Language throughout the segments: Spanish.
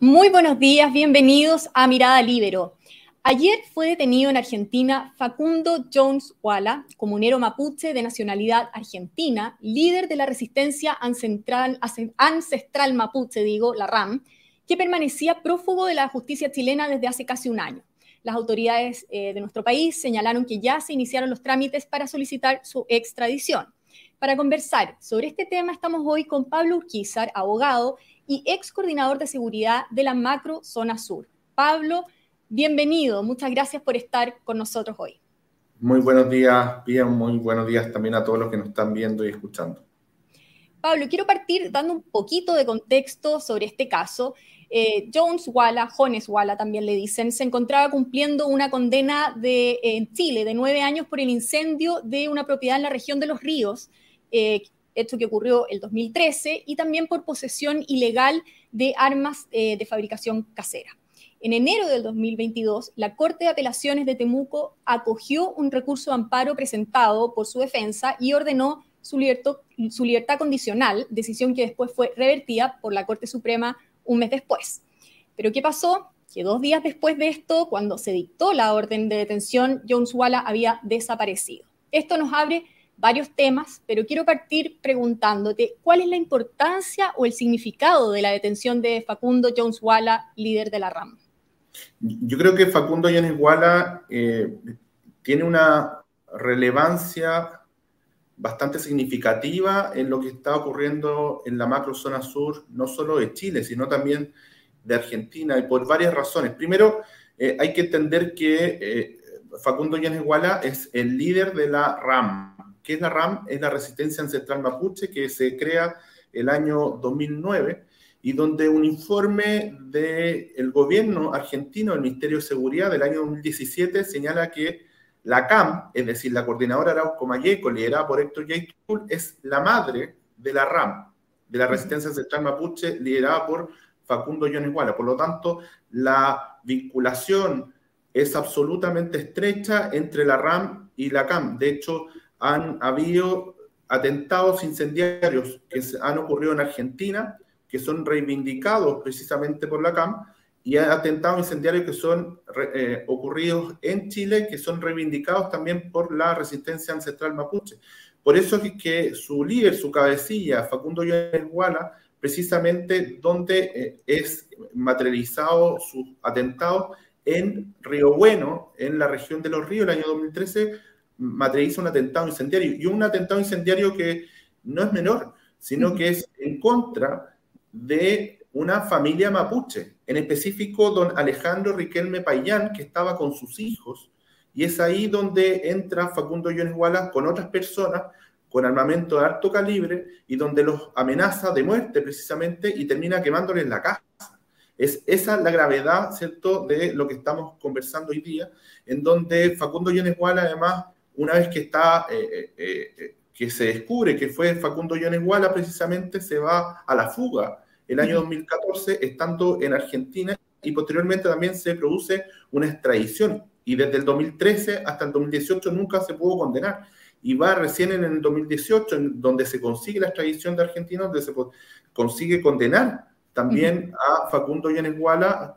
Muy buenos días, bienvenidos a Mirada Libero. Ayer fue detenido en Argentina Facundo Jones Walla, comunero mapuche de nacionalidad argentina, líder de la resistencia ancestral, ancestral mapuche, digo, la RAM, que permanecía prófugo de la justicia chilena desde hace casi un año. Las autoridades eh, de nuestro país señalaron que ya se iniciaron los trámites para solicitar su extradición. Para conversar sobre este tema estamos hoy con Pablo Urquizar, abogado y ex coordinador de seguridad de la Macro Zona Sur. Pablo, bienvenido. Muchas gracias por estar con nosotros hoy. Muy buenos días, bien, muy buenos días también a todos los que nos están viendo y escuchando. Pablo, quiero partir dando un poquito de contexto sobre este caso. Eh, Jones Walla, Jones Walla también le dicen, se encontraba cumpliendo una condena de, en Chile de nueve años por el incendio de una propiedad en la región de Los Ríos, eh, hecho que ocurrió el 2013, y también por posesión ilegal de armas eh, de fabricación casera. En enero del 2022, la Corte de Apelaciones de Temuco acogió un recurso de amparo presentado por su defensa y ordenó su, su libertad condicional, decisión que después fue revertida por la Corte Suprema un mes después. Pero ¿qué pasó? Que dos días después de esto, cuando se dictó la orden de detención, Jones Walla había desaparecido. Esto nos abre varios temas, pero quiero partir preguntándote cuál es la importancia o el significado de la detención de Facundo Jones Walla, líder de la RAM. Yo creo que Facundo Jones Walla eh, tiene una relevancia bastante significativa en lo que está ocurriendo en la macro zona sur, no solo de Chile, sino también de Argentina, y por varias razones. Primero, eh, hay que entender que eh, Facundo Llanes Guala es el líder de la RAM. ¿Qué es la RAM? Es la Resistencia Ancestral Mapuche, que se crea el año 2009 y donde un informe del gobierno argentino, el Ministerio de Seguridad del año 2017, señala que la CAM, es decir, la coordinadora Arauco Mayeco, liderada por Héctor Yaitul, es la madre de la RAM, de la Resistencia Ancestral Mapuche, liderada por Facundo Yones Por lo tanto, la vinculación es absolutamente estrecha entre la RAM y la CAM. De hecho, han habido atentados incendiarios que han ocurrido en Argentina, que son reivindicados precisamente por la CAM, y atentados incendiarios que son eh, ocurridos en Chile, que son reivindicados también por la resistencia ancestral mapuche. Por eso es que su líder, su cabecilla, Facundo Guala, precisamente donde eh, es materializado su atentado en Río Bueno, en la región de Los Ríos, el año 2013, materializa un atentado incendiario. Y un atentado incendiario que no es menor, sino que es en contra de una familia mapuche, en específico don Alejandro Riquelme Payán, que estaba con sus hijos, y es ahí donde entra Facundo Jones Wallace con otras personas con armamento de alto calibre y donde los amenaza de muerte precisamente y termina quemándoles la casa. Es esa la gravedad, ¿cierto?, de lo que estamos conversando hoy día, en donde Facundo Jones Wallace, además, una vez que está, eh, eh, eh, que se descubre que fue Facundo Jones Wallace, precisamente se va a la fuga el año 2014, estando en Argentina, y posteriormente también se produce una extradición. Y desde el 2013 hasta el 2018 nunca se pudo condenar. Y va recién en el 2018, en donde se consigue la extradición de argentinos, donde se consigue condenar también a Facundo Yanes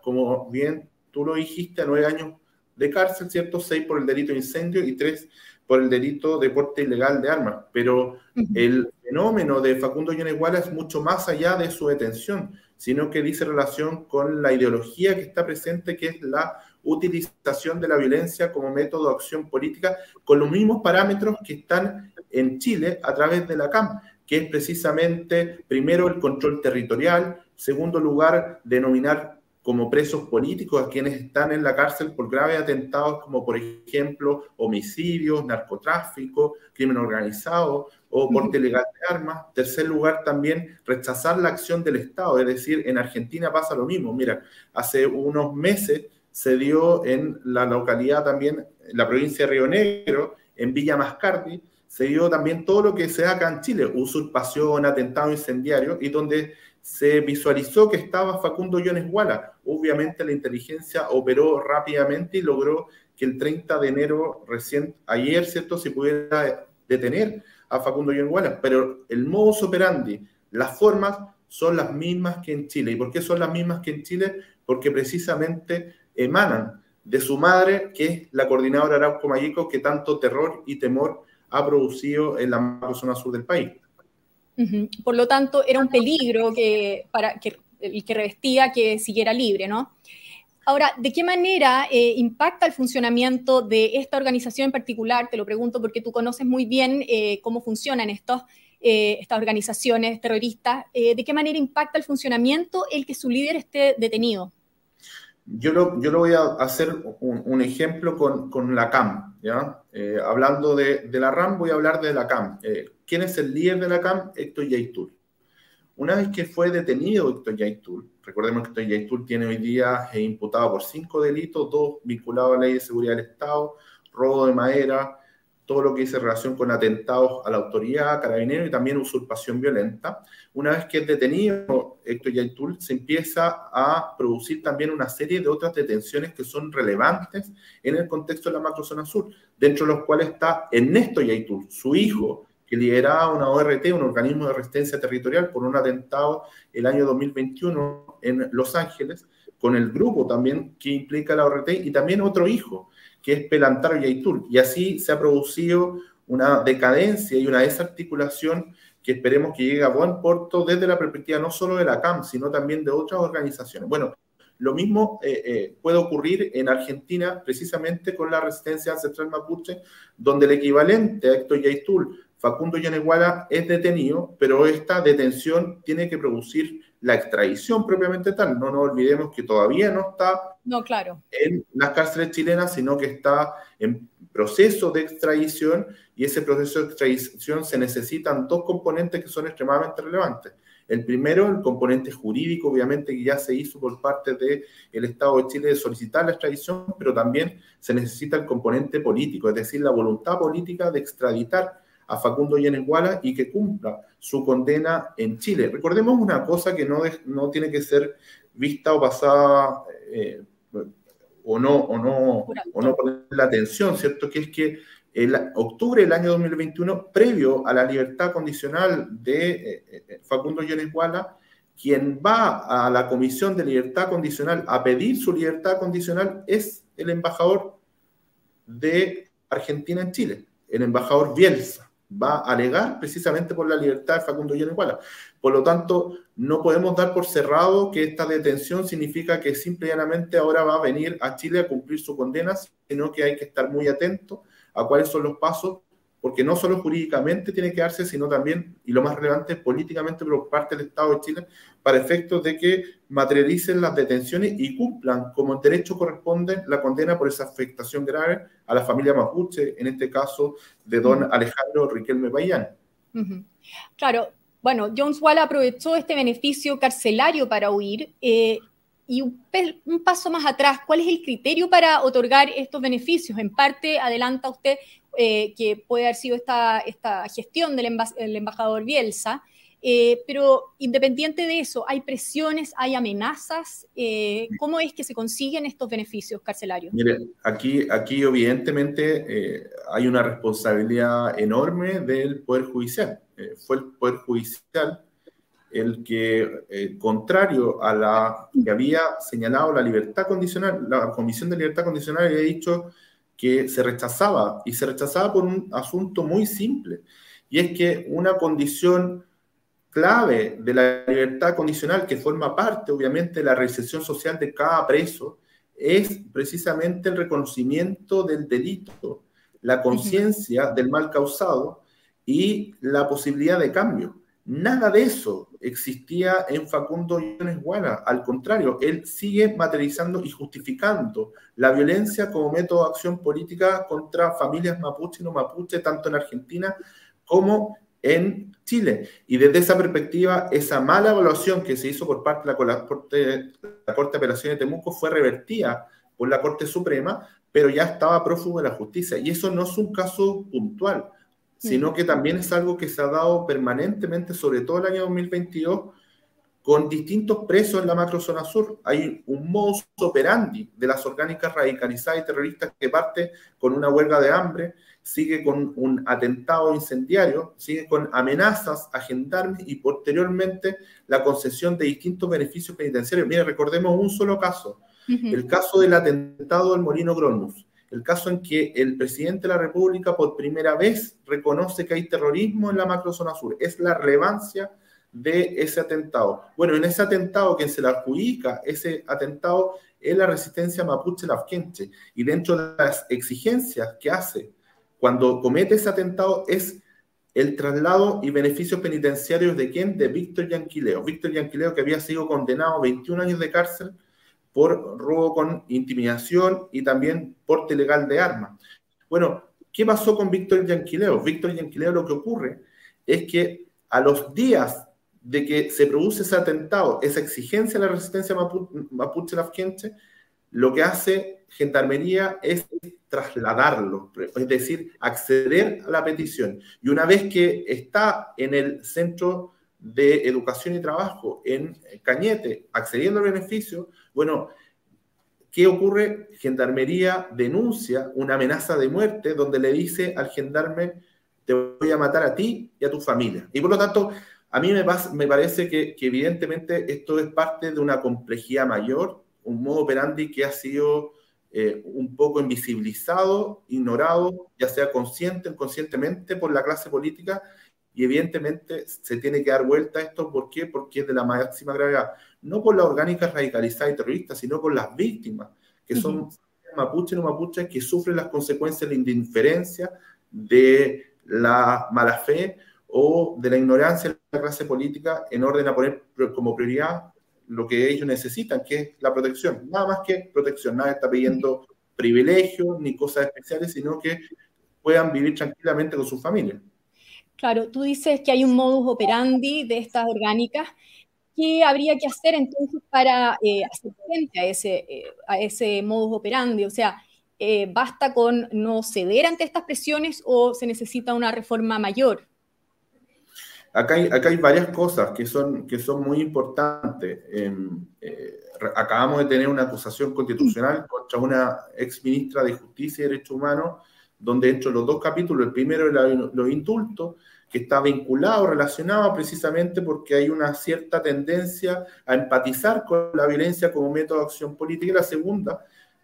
como bien tú lo dijiste, a nueve años de cárcel, ¿cierto? Seis por el delito de incendio y tres por el delito de porte ilegal de armas. Pero el fenómeno de Facundo Yoneguala es mucho más allá de su detención, sino que dice relación con la ideología que está presente, que es la utilización de la violencia como método de acción política, con los mismos parámetros que están en Chile a través de la CAM, que es precisamente, primero, el control territorial, segundo lugar, denominar como presos políticos a quienes están en la cárcel por graves atentados como por ejemplo homicidios, narcotráfico, crimen organizado o porte ilegal de armas. Tercer lugar también rechazar la acción del Estado, es decir, en Argentina pasa lo mismo. Mira, hace unos meses se dio en la localidad también, en la provincia de Río Negro, en Villa Mascardi, se dio también todo lo que se da acá en Chile, usurpación, atentado incendiario, y donde se visualizó que estaba Facundo Yones Guala. Obviamente la inteligencia operó rápidamente y logró que el 30 de enero, recién ayer, ¿cierto?, se pudiera detener a Facundo Yones Guala. Pero el modus operandi, las formas, son las mismas que en Chile. ¿Y por qué son las mismas que en Chile? Porque precisamente emanan de su madre, que es la coordinadora Arauco Mayico, que tanto terror y temor ha producido en la zona sur del país. Por lo tanto, era un peligro que, para, que, el que revestía que siguiera libre, ¿no? Ahora, ¿de qué manera eh, impacta el funcionamiento de esta organización en particular? Te lo pregunto porque tú conoces muy bien eh, cómo funcionan estos, eh, estas organizaciones terroristas. ¿De qué manera impacta el funcionamiento el que su líder esté detenido? Yo lo, yo lo voy a hacer un, ejemplo con, con, la CAM. ¿ya? hablando de, la RAM, voy a hablar de la CAM. ¿Quién es el líder de la CAM? Héctor Yaitul. Una vez que fue detenido Héctor Yaitul, recordemos que Héctor Yaitul tiene hoy día imputado por cinco delitos, dos vinculados a la ley de seguridad del Estado, robo de madera, todo lo que dice relación con atentados a la autoridad, carabinero y también usurpación violenta. Una vez que es detenido Héctor Yaitul, se empieza a producir también una serie de otras detenciones que son relevantes en el contexto de la macrozona sur, dentro de los cuales está Ernesto Yaitul, su hijo, que lideraba una ORT, un organismo de resistencia territorial, por un atentado el año 2021 en Los Ángeles, con el grupo también que implica la ORT y también otro hijo, que es Pelantaro Yaitul. Y así se ha producido una decadencia y una desarticulación que esperemos que llegue a buen puerto desde la perspectiva no solo de la CAM, sino también de otras organizaciones. Bueno, lo mismo eh, eh, puede ocurrir en Argentina, precisamente con la resistencia ancestral mapuche, donde el equivalente a Héctor Yaitul Facundo Yaneguala es detenido, pero esta detención tiene que producir la extradición propiamente tal. No nos olvidemos que todavía no está no, claro. en las cárceles chilenas, sino que está en proceso de extradición y ese proceso de extradición se necesitan dos componentes que son extremadamente relevantes. El primero, el componente jurídico, obviamente, que ya se hizo por parte del Estado de Chile de solicitar la extradición, pero también se necesita el componente político, es decir, la voluntad política de extraditar a Facundo Yeneguala y que cumpla su condena en Chile. Recordemos una cosa que no, no tiene que ser vista o pasada eh, o no, o no, o no poner la atención, ¿cierto? Que es que en octubre del año 2021, previo a la libertad condicional de eh, eh, Facundo Yeneguala, quien va a la Comisión de Libertad Condicional a pedir su libertad condicional es el embajador de Argentina en Chile, el embajador Bielsa va a alegar precisamente por la libertad de Facundo Yeneguala. Por lo tanto, no podemos dar por cerrado que esta detención significa que simplemente ahora va a venir a Chile a cumplir su condena, sino que hay que estar muy atentos a cuáles son los pasos porque no solo jurídicamente tiene que darse, sino también, y lo más relevante, políticamente por parte del Estado de Chile, para efectos de que materialicen las detenciones y cumplan como derecho corresponde la condena por esa afectación grave a la familia mapuche, en este caso de don Alejandro Riquelme Payán. Claro, bueno, Jones Wall aprovechó este beneficio carcelario para huir. Eh, y un, paso más atrás, ¿cuál es el criterio para otorgar estos beneficios? En parte, adelanta usted eh, que puede haber sido esta, gestión del embajador Bielsa, eh, pero independiente de eso, ¿hay presiones, hay amenazas? Eh, ¿Cómo es que se consiguen estos beneficios carcelarios? Mire, aquí, aquí evidentemente hay una responsabilidad enorme del Poder Judicial. fue el Poder Judicial el que, contrario a la que había señalado la libertad condicional, la Comisión de Libertad Condicional había dicho que se rechazaba y se rechazaba por un asunto muy simple y es que una condición clave de la libertad condicional que forma parte obviamente de la recepción social de cada preso es precisamente el reconocimiento del delito, la conciencia del mal causado y la posibilidad de cambio. Nada de eso existía en Facundo Yunes Guana. Al contrario, él sigue materializando y justificando la violencia como método de acción política contra familias mapuche y no mapuche, tanto en Argentina como en Chile. Y desde esa perspectiva, esa mala evaluación que se hizo por parte de la Corte, la Corte de Apelaciones de Temuco fue revertida por la Corte Suprema, pero ya estaba prófugo de la justicia. Y eso no es un caso puntual sino que también es algo que se ha dado permanentemente, sobre todo el año 2022, con distintos presos en la macrozona sur. Hay un modus operandi de las orgánicas radicalizadas y terroristas que parte con una huelga de hambre, sigue con un atentado incendiario, sigue con amenazas a gendarmes y posteriormente la concesión de distintos beneficios penitenciarios. Mire, recordemos un solo caso, el caso del atentado del Molino Gronmus, el caso en que el presidente de la República por primera vez reconoce que hay terrorismo en la macrozona sur. Es la relevancia de ese atentado. Bueno, en ese atentado, quien se le adjudica ese atentado es la resistencia mapuche lafkenche. Y dentro de las exigencias que hace cuando comete ese atentado es el traslado y beneficios penitenciarios de quién? De Víctor Yanquileo. Víctor Yanquileo que había sido condenado a 21 años de cárcel por robo con intimidación y también porte ilegal de armas. Bueno, ¿qué pasó con Víctor Yanquileo? Víctor Yanquileo lo que ocurre es que a los días de que se produce ese atentado, esa exigencia de la resistencia mapuche-lafkenche, lo que hace Gendarmería es trasladarlo, es decir, acceder a la petición. Y una vez que está en el centro de educación y trabajo en Cañete, accediendo al beneficio, bueno, ¿qué ocurre? Gendarmería denuncia una amenaza de muerte donde le dice al gendarme, te voy a matar a ti y a tu familia. Y por lo tanto, a mí me, parece que, que evidentemente esto es parte de una complejidad mayor, un modo operandi que ha sido eh, un poco invisibilizado, ignorado, ya sea consciente o inconscientemente por la clase política, y evidentemente se tiene que dar vuelta a esto. ¿Por qué? Porque es de la máxima gravedad. No por las orgánicas radicalizadas y terroristas, sino por las víctimas, que son mapuches o mapuches que sufren las consecuencias de la indiferencia, de la mala fe o de la ignorancia de la clase política en orden a poner como prioridad lo que ellos necesitan, que es la protección. Nada más que protección. Nadie está pidiendo privilegios ni cosas especiales, sino que puedan vivir tranquilamente con su familia. Claro, tú dices que hay un modus operandi de estas orgánicas. ¿Qué habría que hacer entonces para eh, hacer frente a ese, eh, a ese modus operandi? O sea, eh, ¿basta con no ceder ante estas presiones o se necesita una reforma mayor? Acá hay, varias cosas que son, que son muy importantes. Em, eh, acabamos de tener una acusación constitucional contra una ex ministra de Justicia y Derechos Humanos, donde dentro de los dos capítulos, el primero era los indultos, que está vinculado, relacionado precisamente porque hay una cierta tendencia a empatizar con la violencia como método de acción política, y la segunda,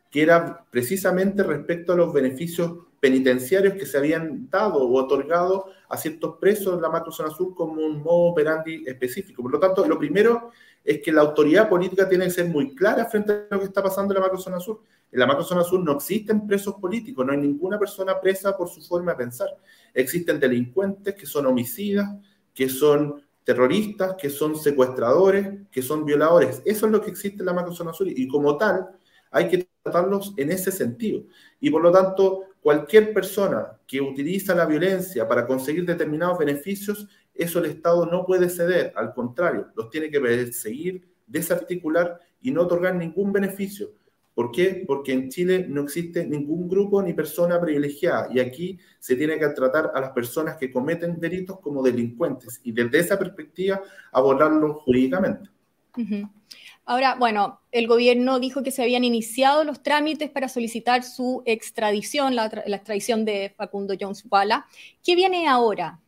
que era precisamente respecto a los beneficios penitenciarios que se habían dado o otorgado a ciertos presos en la macrozona sur como un modo operandi específico. Por lo tanto, lo primero es que la autoridad política tiene que ser muy clara frente a lo que está pasando en la macrozona sur. En la macrozona sur no existen presos políticos, no hay ninguna persona presa por su forma de pensar. Existen delincuentes que son homicidas, que son terroristas, que son secuestradores, que son violadores. Eso es lo que existe en la macrozona sur y como tal hay que tratarlos en ese sentido. Y por lo tanto, cualquier persona que utiliza la violencia para conseguir determinados beneficios, eso el Estado no puede ceder, al contrario, los tiene que perseguir, desarticular y no otorgar ningún beneficio. ¿Por qué? Porque en Chile no existe ningún grupo ni persona privilegiada y aquí se tiene que tratar a las personas que cometen delitos como delincuentes y desde esa perspectiva abordarlos jurídicamente. Ahora, bueno, el gobierno dijo que se habían iniciado los trámites para solicitar su extradición, la, extradición de Facundo Jones Walla. ¿Qué viene ahora?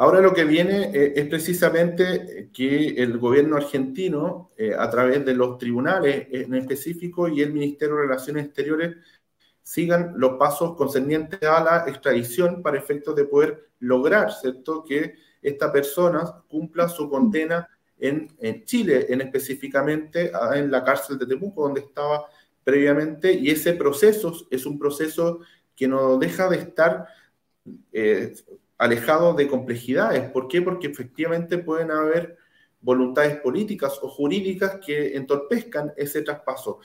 Ahora lo que viene eh, es precisamente que el gobierno argentino, eh, a través de los tribunales en específico y el Ministerio de Relaciones Exteriores, sigan los pasos concernientes a la extradición para efectos de poder lograr, ¿cierto?, que esta persona cumpla su condena en, Chile, en específicamente en la cárcel de Temuco, donde estaba previamente, y ese proceso es un proceso que no deja de estar eh, alejado de complejidades. ¿Por qué? Porque efectivamente pueden haber voluntades políticas o jurídicas que entorpezcan ese traspaso.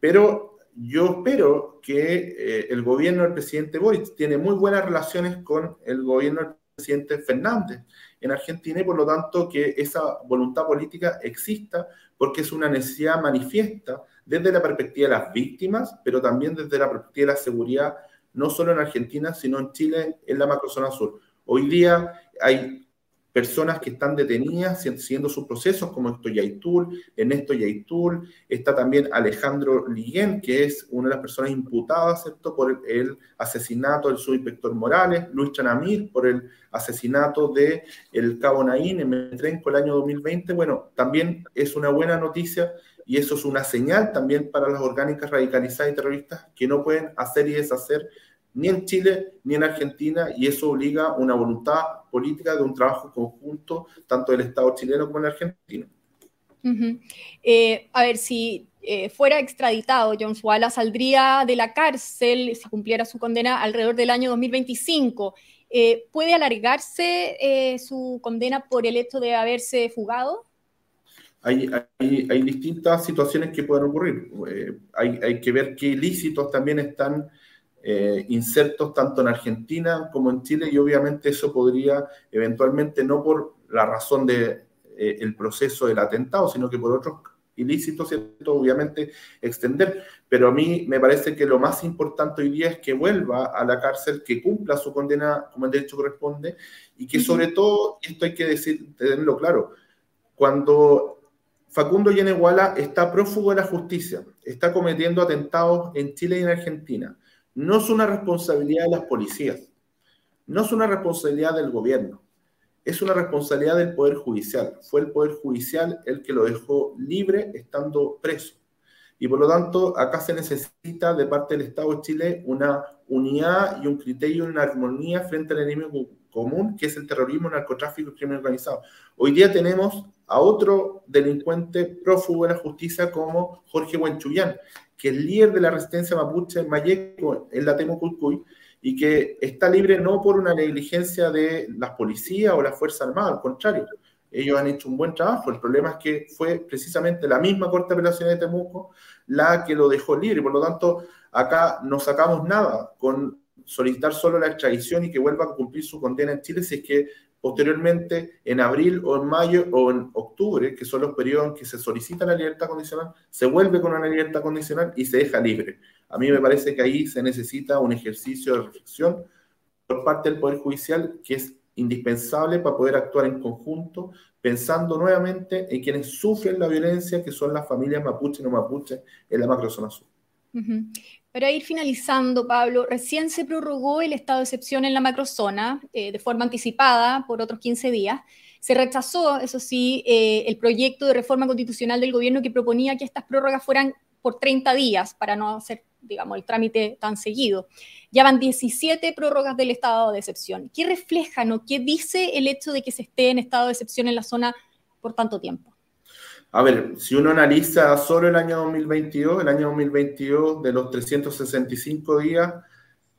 Pero yo espero que eh, el gobierno del presidente Boric tiene muy buenas relaciones con el gobierno del presidente Fernández en Argentina y por lo tanto que esa voluntad política exista porque es una necesidad manifiesta desde la perspectiva de las víctimas, pero también desde la perspectiva de la seguridad, no solo en Argentina, sino en Chile, en la macrozona sur. Hoy día hay personas que están detenidas siguiendo sus procesos, como esto Yaitul, Ernesto Yaitul, está también Alejandro Liguén, que es una de las personas imputadas ¿cierto? por el, asesinato del subinspector Morales, Luis Chanamir por el asesinato de el cabo Naín en Metrenco el año 2020. Bueno, también es una buena noticia y eso es una señal también para las orgánicas radicalizadas y terroristas que no pueden hacer y deshacer ni en Chile ni en Argentina, y eso obliga una voluntad política de un trabajo conjunto, tanto del Estado chileno como el argentino. Eh, a ver, si eh, fuera extraditado, John Suala saldría de la cárcel si cumpliera su condena alrededor del año 2025. Eh, ¿Puede alargarse su condena por el hecho de haberse fugado? Hay, hay, distintas situaciones que pueden ocurrir. hay, hay que ver qué ilícitos también están eh, insertos tanto en Argentina como en Chile y obviamente eso podría eventualmente no por la razón del de, eh, proceso del atentado, sino que por otros ilícitos, ¿cierto? Obviamente extender. Pero a mí me parece que lo más importante hoy día es que vuelva a la cárcel, que cumpla su condena como el derecho corresponde y que sobre todo, esto hay que decir, tenerlo claro, cuando Facundo Yeneguala está prófugo de la justicia, está cometiendo atentados en Chile y en Argentina, no es una responsabilidad de las policías, no es una responsabilidad del gobierno, es una responsabilidad del Poder Judicial. Fue el Poder Judicial el que lo dejó libre estando preso. Y por lo tanto, acá se necesita de parte del Estado de Chile una unidad y un criterio, una armonía frente al enemigo común, que es el terrorismo, el narcotráfico y el crimen organizado. Hoy día tenemos a otro delincuente prófugo de la justicia como Jorge Huenchuyán, que es líder de la resistencia mapuche en Mayeco, en la Temuculcuy, y que está libre no por una negligencia de las policías o la Fuerza Armada, al contrario, ellos han hecho un buen trabajo. El problema es que fue precisamente la misma Corte de Apelación de Temuco la que lo dejó libre. Por lo tanto, acá no sacamos nada con solicitar solo la extradición y que vuelva a cumplir su condena en Chile si es que Posteriormente, en abril o en mayo o en octubre, que son los periodos en que se solicita la libertad condicional, se vuelve con una libertad condicional y se deja libre. A mí me parece que ahí se necesita un ejercicio de reflexión por parte del Poder Judicial que es indispensable para poder actuar en conjunto, pensando nuevamente en quienes sufren la violencia, que son las familias mapuche y no mapuche en la macrozona sur. Para ir finalizando, Pablo, recién se prorrogó el estado de excepción en la macrozona eh, de forma anticipada por otros 15 días. Se rechazó, eso sí, eh, el proyecto de reforma constitucional del gobierno que proponía que estas prórrogas fueran por 30 días para no hacer, digamos, el trámite tan seguido. Ya van 17 prórrogas del estado de excepción. ¿Qué reflejan o qué dice el hecho de que se esté en estado de excepción en la zona por tanto tiempo? A ver, si uno analiza solo el año 2022, el año 2022 de los 365 días,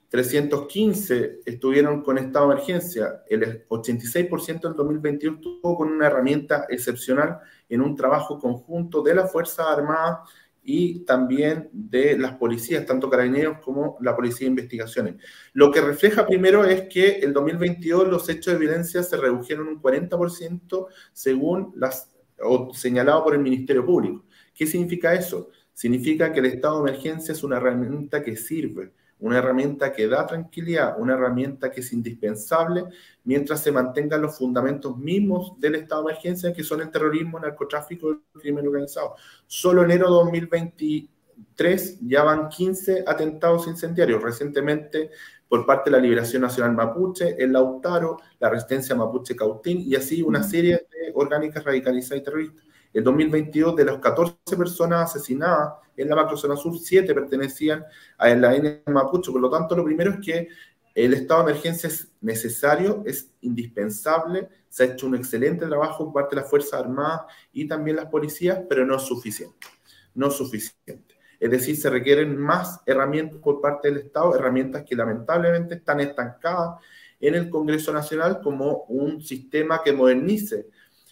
315 estuvieron con estado de emergencia. El 86% del 2022 estuvo con una herramienta excepcional en un trabajo conjunto de las Fuerzas Armadas y también de las policías, tanto carabineros como la Policía de Investigaciones. Lo que refleja primero es que el 2022 los hechos de violencia se redujeron un 40% según las o señalado por el Ministerio Público. ¿Qué significa eso? Significa que el estado de emergencia es una herramienta que sirve, una herramienta que da tranquilidad, una herramienta que es indispensable mientras se mantengan los fundamentos mismos del estado de emergencia, que son el terrorismo, el narcotráfico y el crimen organizado. Solo enero de 2023 ya van 15 atentados incendiarios. Recientemente por parte de la Liberación Nacional Mapuche, el Lautaro, la Resistencia Mapuche Cautín y así una serie de orgánicas radicalizadas y terroristas. En 2022, de las 14 personas asesinadas en la macrozona sur, 7 pertenecían a la N Mapuche. Por lo tanto, lo primero es que el estado de emergencia es necesario, es indispensable, se ha hecho un excelente trabajo por parte de las Fuerzas Armadas y también las policías, pero no es suficiente. No es suficiente. Es decir, se requieren más herramientas por parte del Estado, herramientas que lamentablemente están estancadas en el Congreso Nacional como un sistema que modernice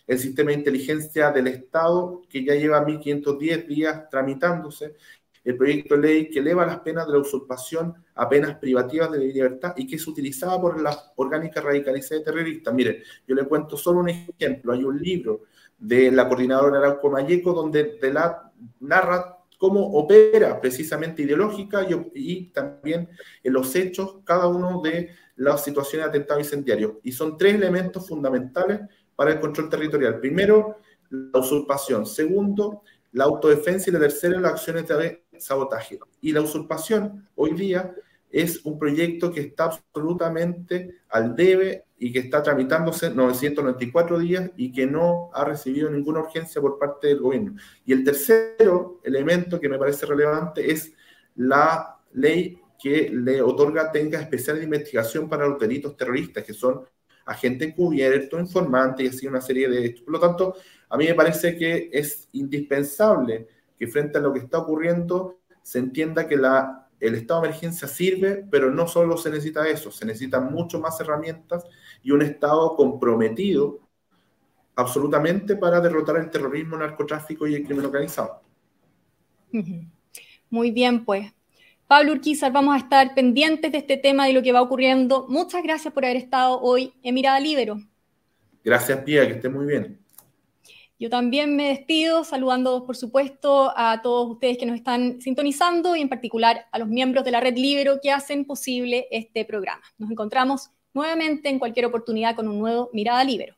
el sistema de inteligencia del Estado que ya lleva 1.510 días tramitándose, el proyecto de ley que eleva las penas de la usurpación a penas privativas de libertad y que es utilizada por las orgánicas radicalizadas terroristas. Miren, yo le cuento solo un ejemplo. Hay un libro de la coordinadora Arauco Mayeco donde de la, narra cómo opera precisamente ideológica y, también en los hechos cada uno de las situaciones de atentado incendiario. Y son tres elementos fundamentales para el control territorial. Primero, la usurpación. Segundo, la autodefensa. Y la tercera, las acciones de sabotaje. Y la usurpación hoy día es un proyecto que está absolutamente al debe y que está tramitándose 994 días y que no ha recibido ninguna urgencia por parte del gobierno. Y el tercero elemento que me parece relevante es la ley que le otorga tenga especial investigación para los delitos terroristas, que son agente encubierto, informante y así una serie de. Por lo tanto, a mí me parece que es indispensable que frente a lo que está ocurriendo se entienda que la el estado de emergencia sirve, pero no solo se necesita eso, se necesitan mucho más herramientas y un Estado comprometido absolutamente para derrotar el terrorismo, el narcotráfico y el crimen organizado. Muy bien, pues. Pablo Urquizar, vamos a estar pendientes de este tema y lo que va ocurriendo. Muchas gracias por haber estado hoy en Mirada Libero. Gracias, Pía, que esté muy bien. Yo también me despido saludando, por supuesto, a todos ustedes que nos están sintonizando y en particular a los miembros de la Red Libero que hacen posible este programa. Nos encontramos nuevamente en cualquier oportunidad con un nuevo Mirada Libero.